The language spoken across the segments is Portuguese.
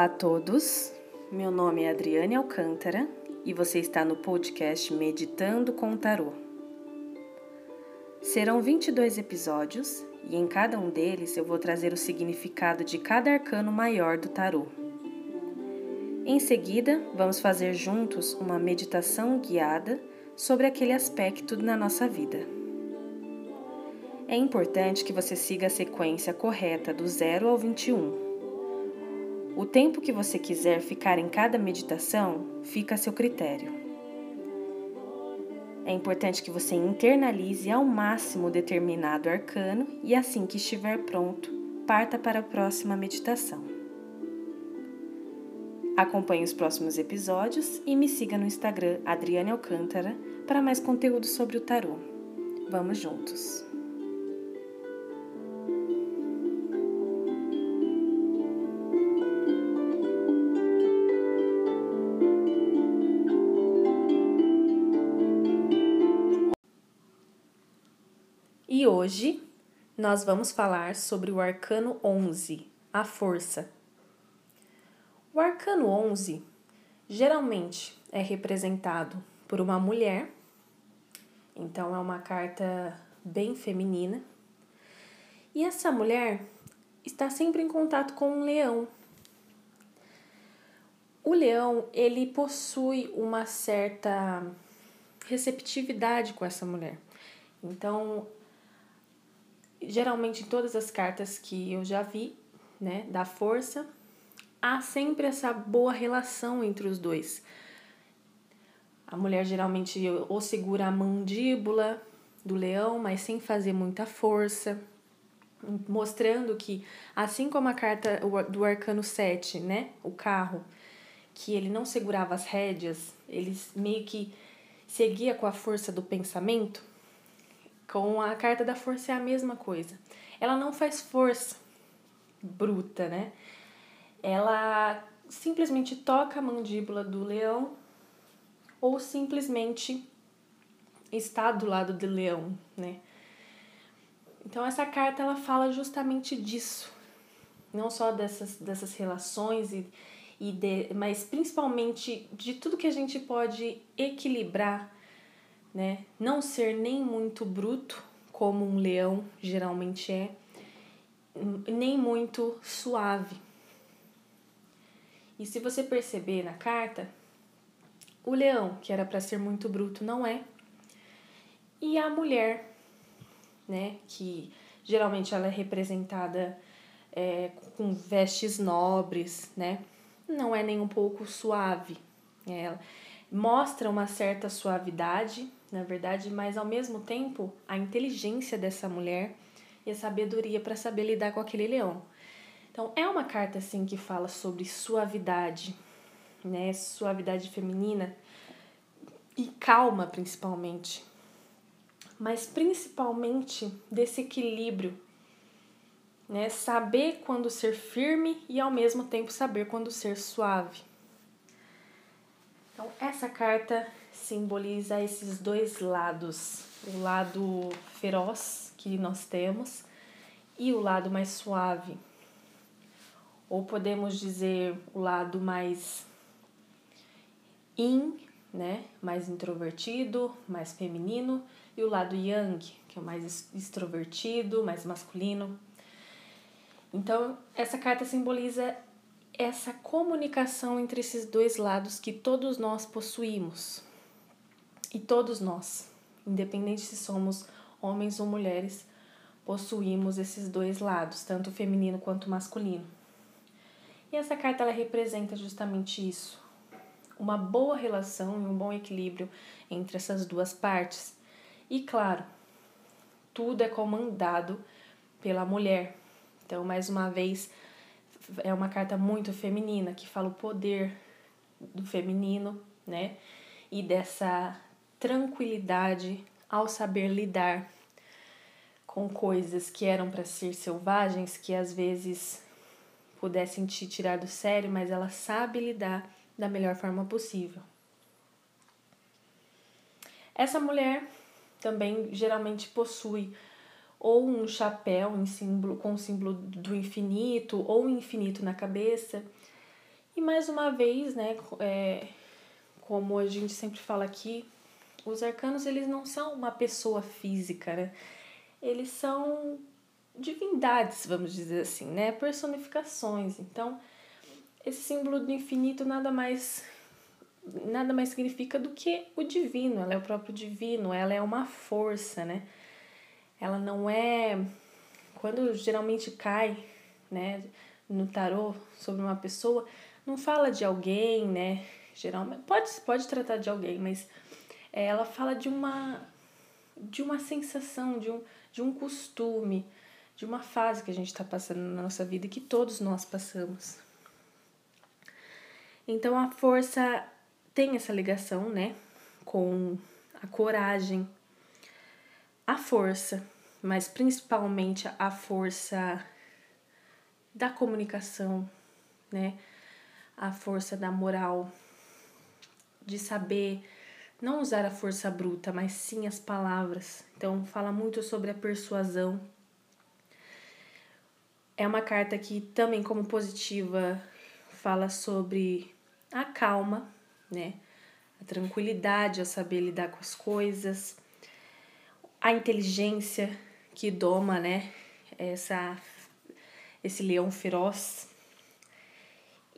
Olá a todos, meu nome é Adriane Alcântara e você está no podcast Meditando com Tarô. Serão 22 episódios e em cada um deles eu vou trazer o significado de cada arcano maior do tarô. Em seguida, vamos fazer juntos uma meditação guiada sobre aquele aspecto na nossa vida. É importante que você siga a sequência correta do 0 ao 21 o tempo que você quiser ficar em cada meditação fica a seu critério. É importante que você internalize ao máximo determinado arcano e assim que estiver pronto, parta para a próxima meditação. Acompanhe os próximos episódios e me siga no Instagram Adriane Alcântara para mais conteúdo sobre o tarô. Vamos juntos! E hoje nós vamos falar sobre o arcano 11, a força. O arcano 11 geralmente é representado por uma mulher, então é uma carta bem feminina. E essa mulher está sempre em contato com um leão. O leão, ele possui uma certa receptividade com essa mulher. Então, geralmente em todas as cartas que eu já vi, né, da força, há sempre essa boa relação entre os dois. A mulher geralmente ou segura a mandíbula do leão, mas sem fazer muita força, mostrando que, assim como a carta do arcano 7, né, o carro, que ele não segurava as rédeas, ele meio que seguia com a força do pensamento, com a carta da força é a mesma coisa. Ela não faz força bruta, né? Ela simplesmente toca a mandíbula do leão ou simplesmente está do lado do leão, né? Então essa carta ela fala justamente disso, não só dessas, dessas relações e, e de, mas principalmente de tudo que a gente pode equilibrar né? Não ser nem muito bruto, como um leão geralmente é, nem muito suave. E se você perceber na carta, o leão, que era para ser muito bruto, não é. E a mulher, né, que geralmente ela é representada é, com vestes nobres, né, não é nem um pouco suave. Ela mostra uma certa suavidade, na verdade, mas ao mesmo tempo a inteligência dessa mulher e a sabedoria para saber lidar com aquele leão. Então, é uma carta assim que fala sobre suavidade, né? Suavidade feminina e calma principalmente. Mas principalmente desse equilíbrio, né? Saber quando ser firme e ao mesmo tempo saber quando ser suave. Então, essa carta simboliza esses dois lados, o lado feroz que nós temos e o lado mais suave. Ou podemos dizer o lado mais yin, né, mais introvertido, mais feminino, e o lado yang, que é mais extrovertido, mais masculino. Então, essa carta simboliza essa comunicação entre esses dois lados que todos nós possuímos. E todos nós, independente se somos homens ou mulheres, possuímos esses dois lados, tanto feminino quanto masculino. E essa carta ela representa justamente isso, uma boa relação e um bom equilíbrio entre essas duas partes. E claro, tudo é comandado pela mulher. Então, mais uma vez, é uma carta muito feminina que fala o poder do feminino, né? E dessa tranquilidade ao saber lidar com coisas que eram para ser selvagens, que às vezes pudessem te tirar do sério, mas ela sabe lidar da melhor forma possível. Essa mulher também geralmente possui ou um chapéu em símbolo com o símbolo do infinito ou infinito na cabeça. E mais uma vez, né, é, como a gente sempre fala aqui, os arcanos eles não são uma pessoa física, né? Eles são divindades, vamos dizer assim, né? Personificações. Então, esse símbolo do infinito nada mais nada mais significa do que o divino, ela é o próprio divino, ela é uma força, né? Ela não é quando geralmente cai, né, no tarô sobre uma pessoa, não fala de alguém, né? Geralmente pode pode tratar de alguém, mas ela fala de uma de uma sensação, de um de um costume, de uma fase que a gente está passando na nossa vida que todos nós passamos. Então a força tem essa ligação, né, com a coragem, a força, mas principalmente a força da comunicação, né, a força da moral, de saber não usar a força bruta, mas sim as palavras. Então, fala muito sobre a persuasão. É uma carta que também, como positiva, fala sobre a calma, né? A tranquilidade, a saber lidar com as coisas, a inteligência que doma, né? Essa, esse leão feroz.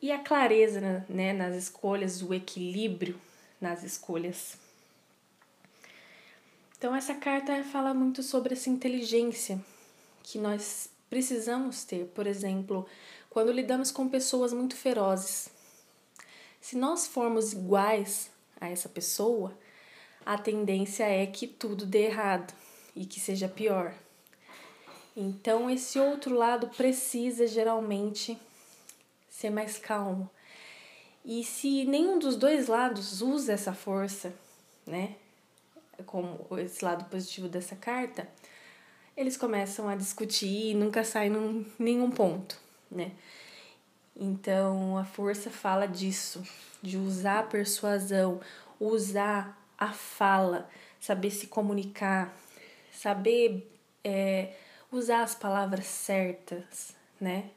E a clareza né, nas escolhas, o equilíbrio nas escolhas. Então, essa carta fala muito sobre essa inteligência que nós precisamos ter. Por exemplo, quando lidamos com pessoas muito ferozes. Se nós formos iguais a essa pessoa, a tendência é que tudo dê errado e que seja pior. Então, esse outro lado precisa geralmente ser mais calmo, e se nenhum dos dois lados usa essa força, né, como esse lado positivo dessa carta, eles começam a discutir e nunca saem num nenhum ponto, né? Então a força fala disso, de usar a persuasão, usar a fala, saber se comunicar, saber é, usar as palavras certas, né?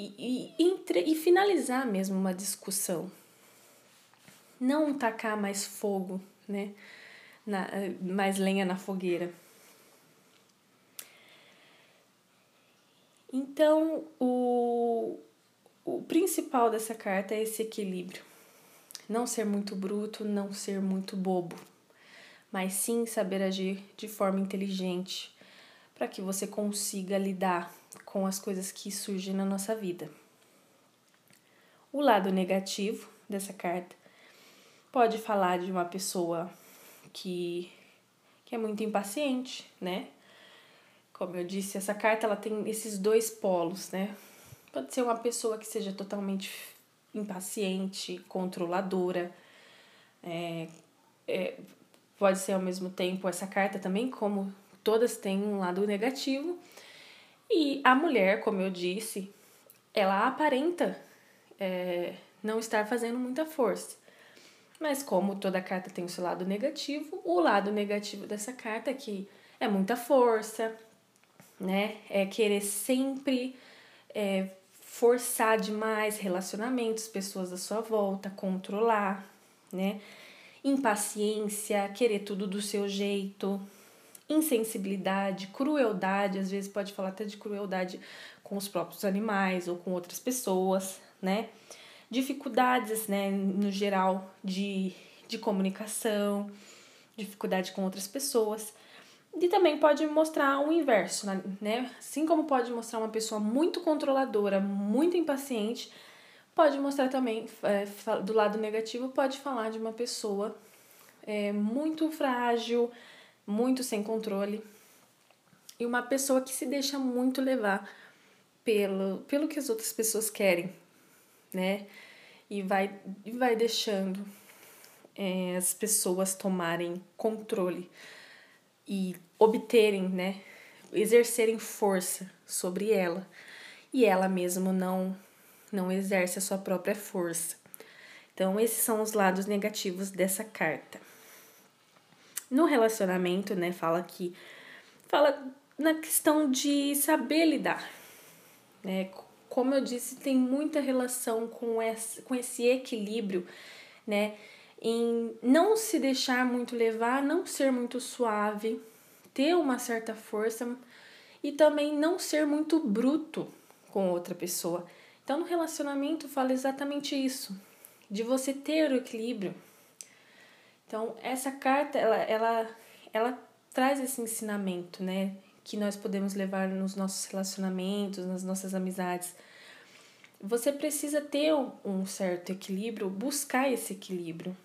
E, e, entre, e finalizar mesmo uma discussão. Não tacar mais fogo, né? Na, mais lenha na fogueira. Então, o, o principal dessa carta é esse equilíbrio. Não ser muito bruto, não ser muito bobo, mas sim saber agir de forma inteligente para que você consiga lidar com as coisas que surgem na nossa vida. O lado negativo dessa carta pode falar de uma pessoa que, que é muito impaciente, né? Como eu disse, essa carta ela tem esses dois polos, né? Pode ser uma pessoa que seja totalmente impaciente, controladora, é, é, pode ser ao mesmo tempo essa carta também, como todas têm um lado negativo, e a mulher, como eu disse, ela aparenta é, não estar fazendo muita força. Mas como toda carta tem o seu lado negativo, o lado negativo dessa carta é que é muita força, né? É querer sempre é, forçar demais relacionamentos, pessoas à sua volta, controlar, né? Impaciência, querer tudo do seu jeito, insensibilidade, crueldade, às vezes pode falar até de crueldade com os próprios animais ou com outras pessoas, né? Dificuldades, né, no geral, de, de comunicação, dificuldade com outras pessoas. E também pode mostrar o inverso, né? Assim como pode mostrar uma pessoa muito controladora, muito impaciente, pode mostrar também, é, do lado negativo, pode falar de uma pessoa é, muito frágil, muito sem controle e uma pessoa que se deixa muito levar pelo, pelo que as outras pessoas querem, né? E vai, e vai deixando é, as pessoas tomarem controle e obterem, né? Exercerem força sobre ela e ela mesmo não, não exerce a sua própria força. Então, esses são os lados negativos dessa carta. No relacionamento, né, fala que fala na questão de saber lidar, né, como eu disse, tem muita relação com esse, com esse equilíbrio, né? Em não se deixar muito levar, não ser muito suave, ter uma certa força e também não ser muito bruto com outra pessoa. Então, no relacionamento, fala exatamente isso, de você ter o equilíbrio. Então, essa carta, ela, ela, ela traz esse ensinamento, né? Que nós podemos levar nos nossos relacionamentos, nas nossas amizades. Você precisa ter um certo equilíbrio, buscar esse equilíbrio.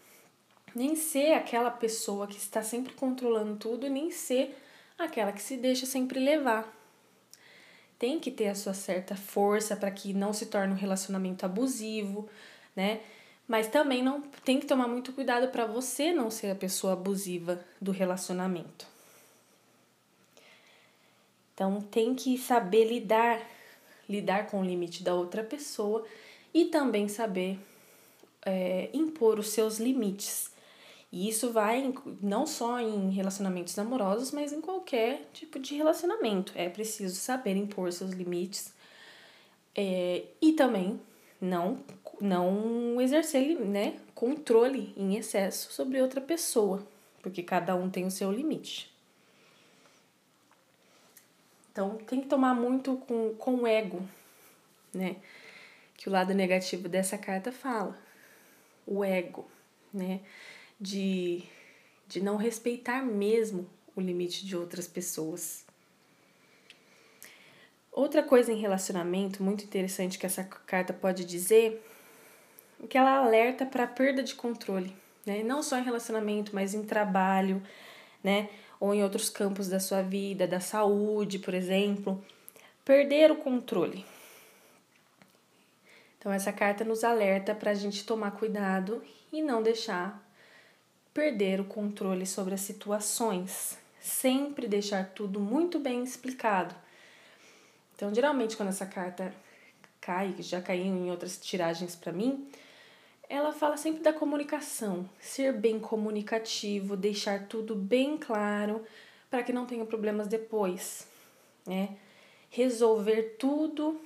Nem ser aquela pessoa que está sempre controlando tudo, nem ser aquela que se deixa sempre levar. Tem que ter a sua certa força para que não se torne um relacionamento abusivo, né? Mas também não tem que tomar muito cuidado para você não ser a pessoa abusiva do relacionamento. Então tem que saber lidar, lidar com o limite da outra pessoa e também saber é, impor os seus limites. E isso vai não só em relacionamentos amorosos, mas em qualquer tipo de relacionamento. É preciso saber impor seus limites é, e também não, não exercer né, controle em excesso sobre outra pessoa, porque cada um tem o seu limite. Então tem que tomar muito com, com o ego, né? Que o lado negativo dessa carta fala. O ego, né? De, de não respeitar mesmo o limite de outras pessoas. Outra coisa em relacionamento muito interessante que essa carta pode dizer que ela alerta para a perda de controle, né? Não só em relacionamento, mas em trabalho, né? Ou em outros campos da sua vida, da saúde, por exemplo. Perder o controle. Então, essa carta nos alerta para a gente tomar cuidado e não deixar perder o controle sobre as situações. Sempre deixar tudo muito bem explicado então, geralmente, quando essa carta cai, já caiu em outras tiragens para mim, ela fala sempre da comunicação, ser bem comunicativo, deixar tudo bem claro para que não tenha problemas depois, né? Resolver tudo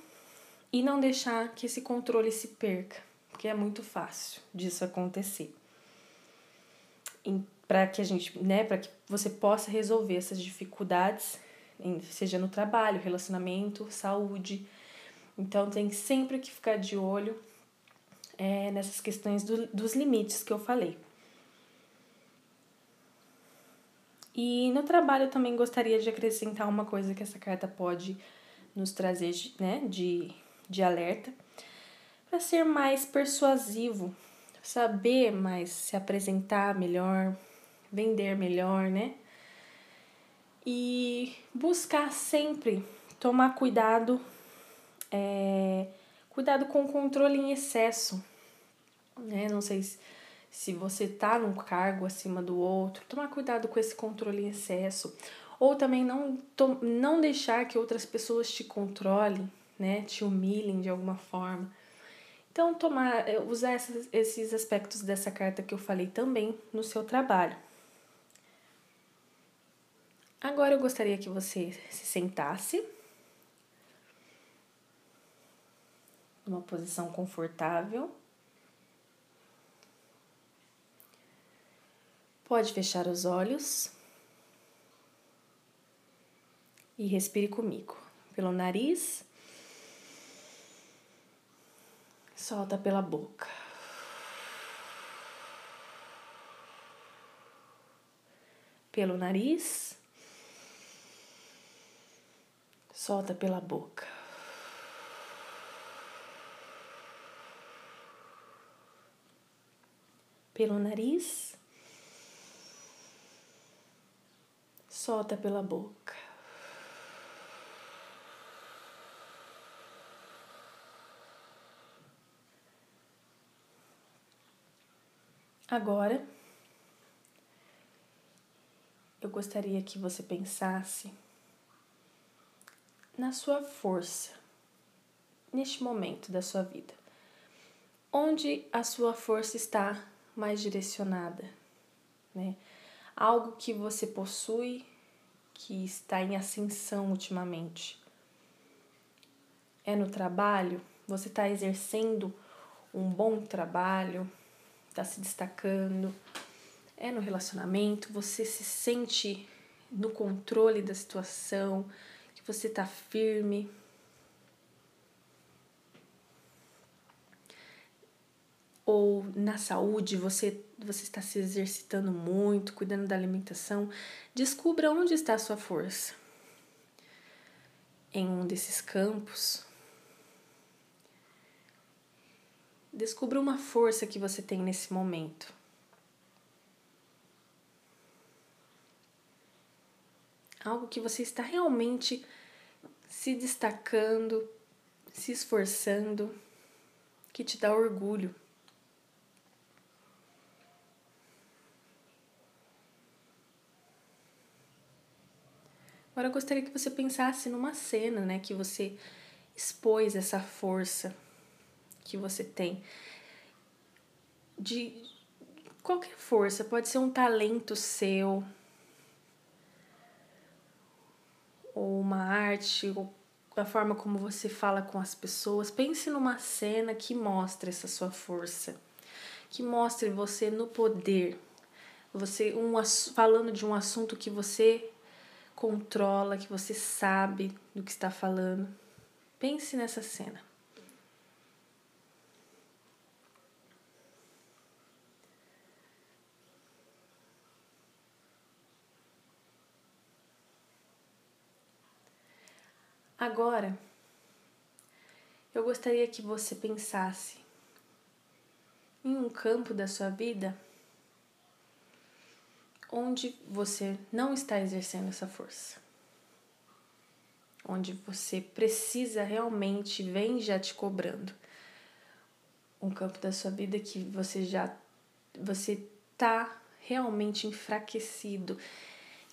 e não deixar que esse controle se perca, porque é muito fácil disso acontecer. Para que a gente, né, para que você possa resolver essas dificuldades seja no trabalho, relacionamento, saúde. Então tem sempre que ficar de olho é, nessas questões do, dos limites que eu falei. E no trabalho eu também gostaria de acrescentar uma coisa que essa carta pode nos trazer né, de, de alerta, para ser mais persuasivo, saber mais se apresentar melhor, vender melhor, né? e buscar sempre tomar cuidado, é, cuidado com o controle em excesso, né? Não sei se, se você tá num cargo acima do outro, tomar cuidado com esse controle em excesso, ou também não, to, não deixar que outras pessoas te controlem, né? Te humilhem de alguma forma. Então, tomar, é, usar esses aspectos dessa carta que eu falei também no seu trabalho. Agora eu gostaria que você se sentasse numa posição confortável. Pode fechar os olhos e respire comigo pelo nariz. Solta pela boca. Pelo nariz. Solta pela boca. Pelo nariz. Solta pela boca. Agora, eu gostaria que você pensasse na sua força neste momento da sua vida. Onde a sua força está mais direcionada, né? Algo que você possui que está em ascensão ultimamente. É no trabalho? Você está exercendo um bom trabalho? Está se destacando? É no relacionamento? Você se sente no controle da situação? Que você está firme? ou na saúde, você, você está se exercitando muito, cuidando da alimentação, descubra onde está a sua força. Em um desses campos, descubra uma força que você tem nesse momento. Algo que você está realmente se destacando, se esforçando, que te dá orgulho. Agora eu gostaria que você pensasse numa cena, né, que você expôs essa força que você tem de qualquer força, pode ser um talento seu ou uma arte, ou a forma como você fala com as pessoas. Pense numa cena que mostre essa sua força, que mostre você no poder. Você um falando de um assunto que você controla, que você sabe do que está falando. Pense nessa cena. Agora, eu gostaria que você pensasse em um campo da sua vida onde você não está exercendo essa força. Onde você precisa realmente, vem já te cobrando. Um campo da sua vida que você já você tá realmente enfraquecido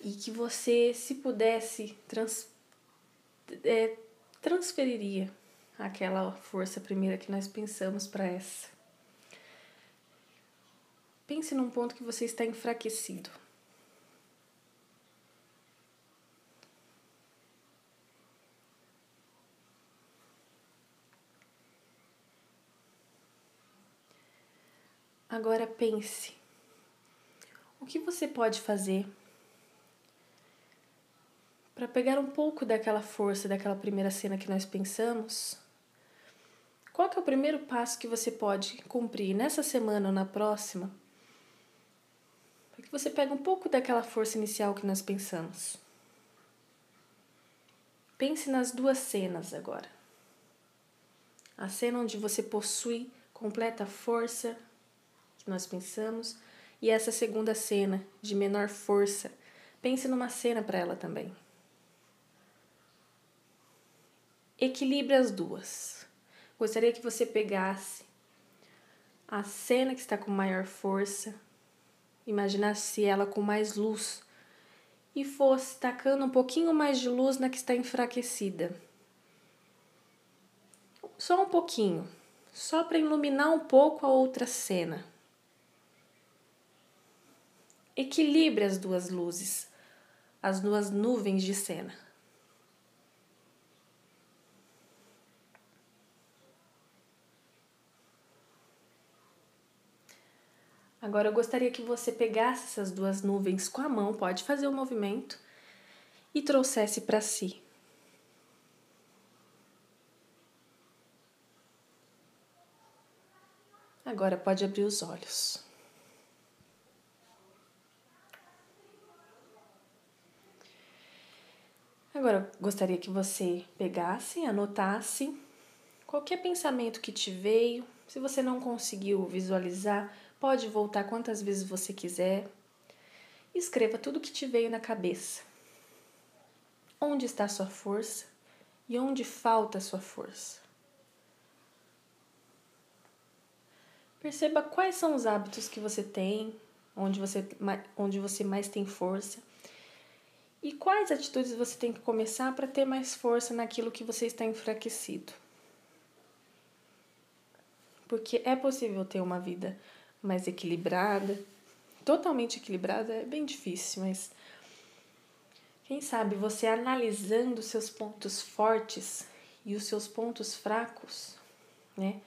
e que você, se pudesse, trans, é, transferiria aquela força primeira que nós pensamos para essa. Pense num ponto que você está enfraquecido. Agora pense: o que você pode fazer para pegar um pouco daquela força daquela primeira cena que nós pensamos? Qual é o primeiro passo que você pode cumprir nessa semana ou na próxima? Para que você pegue um pouco daquela força inicial que nós pensamos. Pense nas duas cenas agora. A cena onde você possui completa força nós pensamos, e essa segunda cena, de menor força. Pense numa cena para ela também. Equilibre as duas. Gostaria que você pegasse a cena que está com maior força, imaginasse ela com mais luz e fosse tacando um pouquinho mais de luz na que está enfraquecida. Só um pouquinho, só para iluminar um pouco a outra cena. Equilibre as duas luzes, as duas nuvens de cena. Agora eu gostaria que você pegasse essas duas nuvens com a mão, pode fazer o um movimento e trouxesse para si. Agora pode abrir os olhos. Agora, gostaria que você pegasse, anotasse qualquer pensamento que te veio. Se você não conseguiu visualizar, pode voltar quantas vezes você quiser. Escreva tudo que te veio na cabeça. Onde está sua força e onde falta sua força? Perceba quais são os hábitos que você tem, onde você, onde você mais tem força e quais atitudes você tem que começar para ter mais força naquilo que você está enfraquecido? Porque é possível ter uma vida mais equilibrada, totalmente equilibrada é bem difícil, mas quem sabe você analisando seus pontos fortes e os seus pontos fracos, né?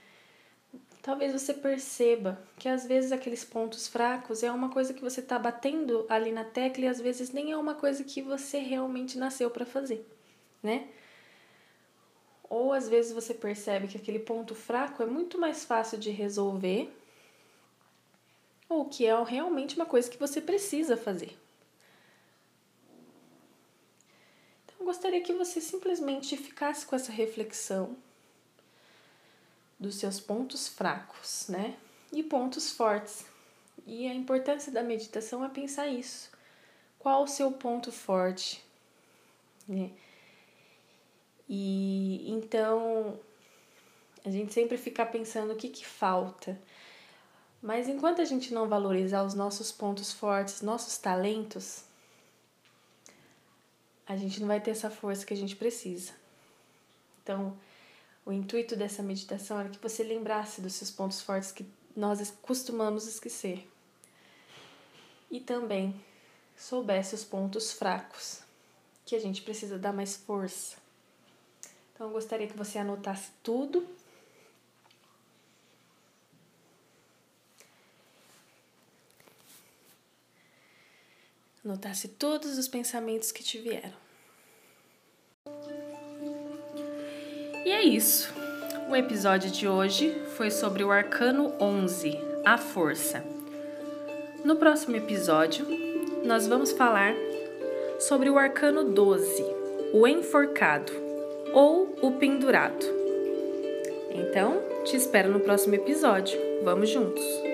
Talvez você perceba que às vezes aqueles pontos fracos é uma coisa que você está batendo ali na tecla e às vezes nem é uma coisa que você realmente nasceu para fazer, né? Ou às vezes você percebe que aquele ponto fraco é muito mais fácil de resolver, ou que é realmente uma coisa que você precisa fazer. Então, eu gostaria que você simplesmente ficasse com essa reflexão dos seus pontos fracos, né? E pontos fortes. E a importância da meditação é pensar isso. Qual o seu ponto forte? Né? E então a gente sempre fica pensando o que, que falta. Mas enquanto a gente não valorizar os nossos pontos fortes, nossos talentos, a gente não vai ter essa força que a gente precisa. Então, o intuito dessa meditação era que você lembrasse dos seus pontos fortes que nós costumamos esquecer. E também soubesse os pontos fracos, que a gente precisa dar mais força. Então eu gostaria que você anotasse tudo. Anotasse todos os pensamentos que te vieram. E é isso. O episódio de hoje foi sobre o arcano 11, a força. No próximo episódio, nós vamos falar sobre o arcano 12, o enforcado ou o pendurado. Então, te espero no próximo episódio. Vamos juntos!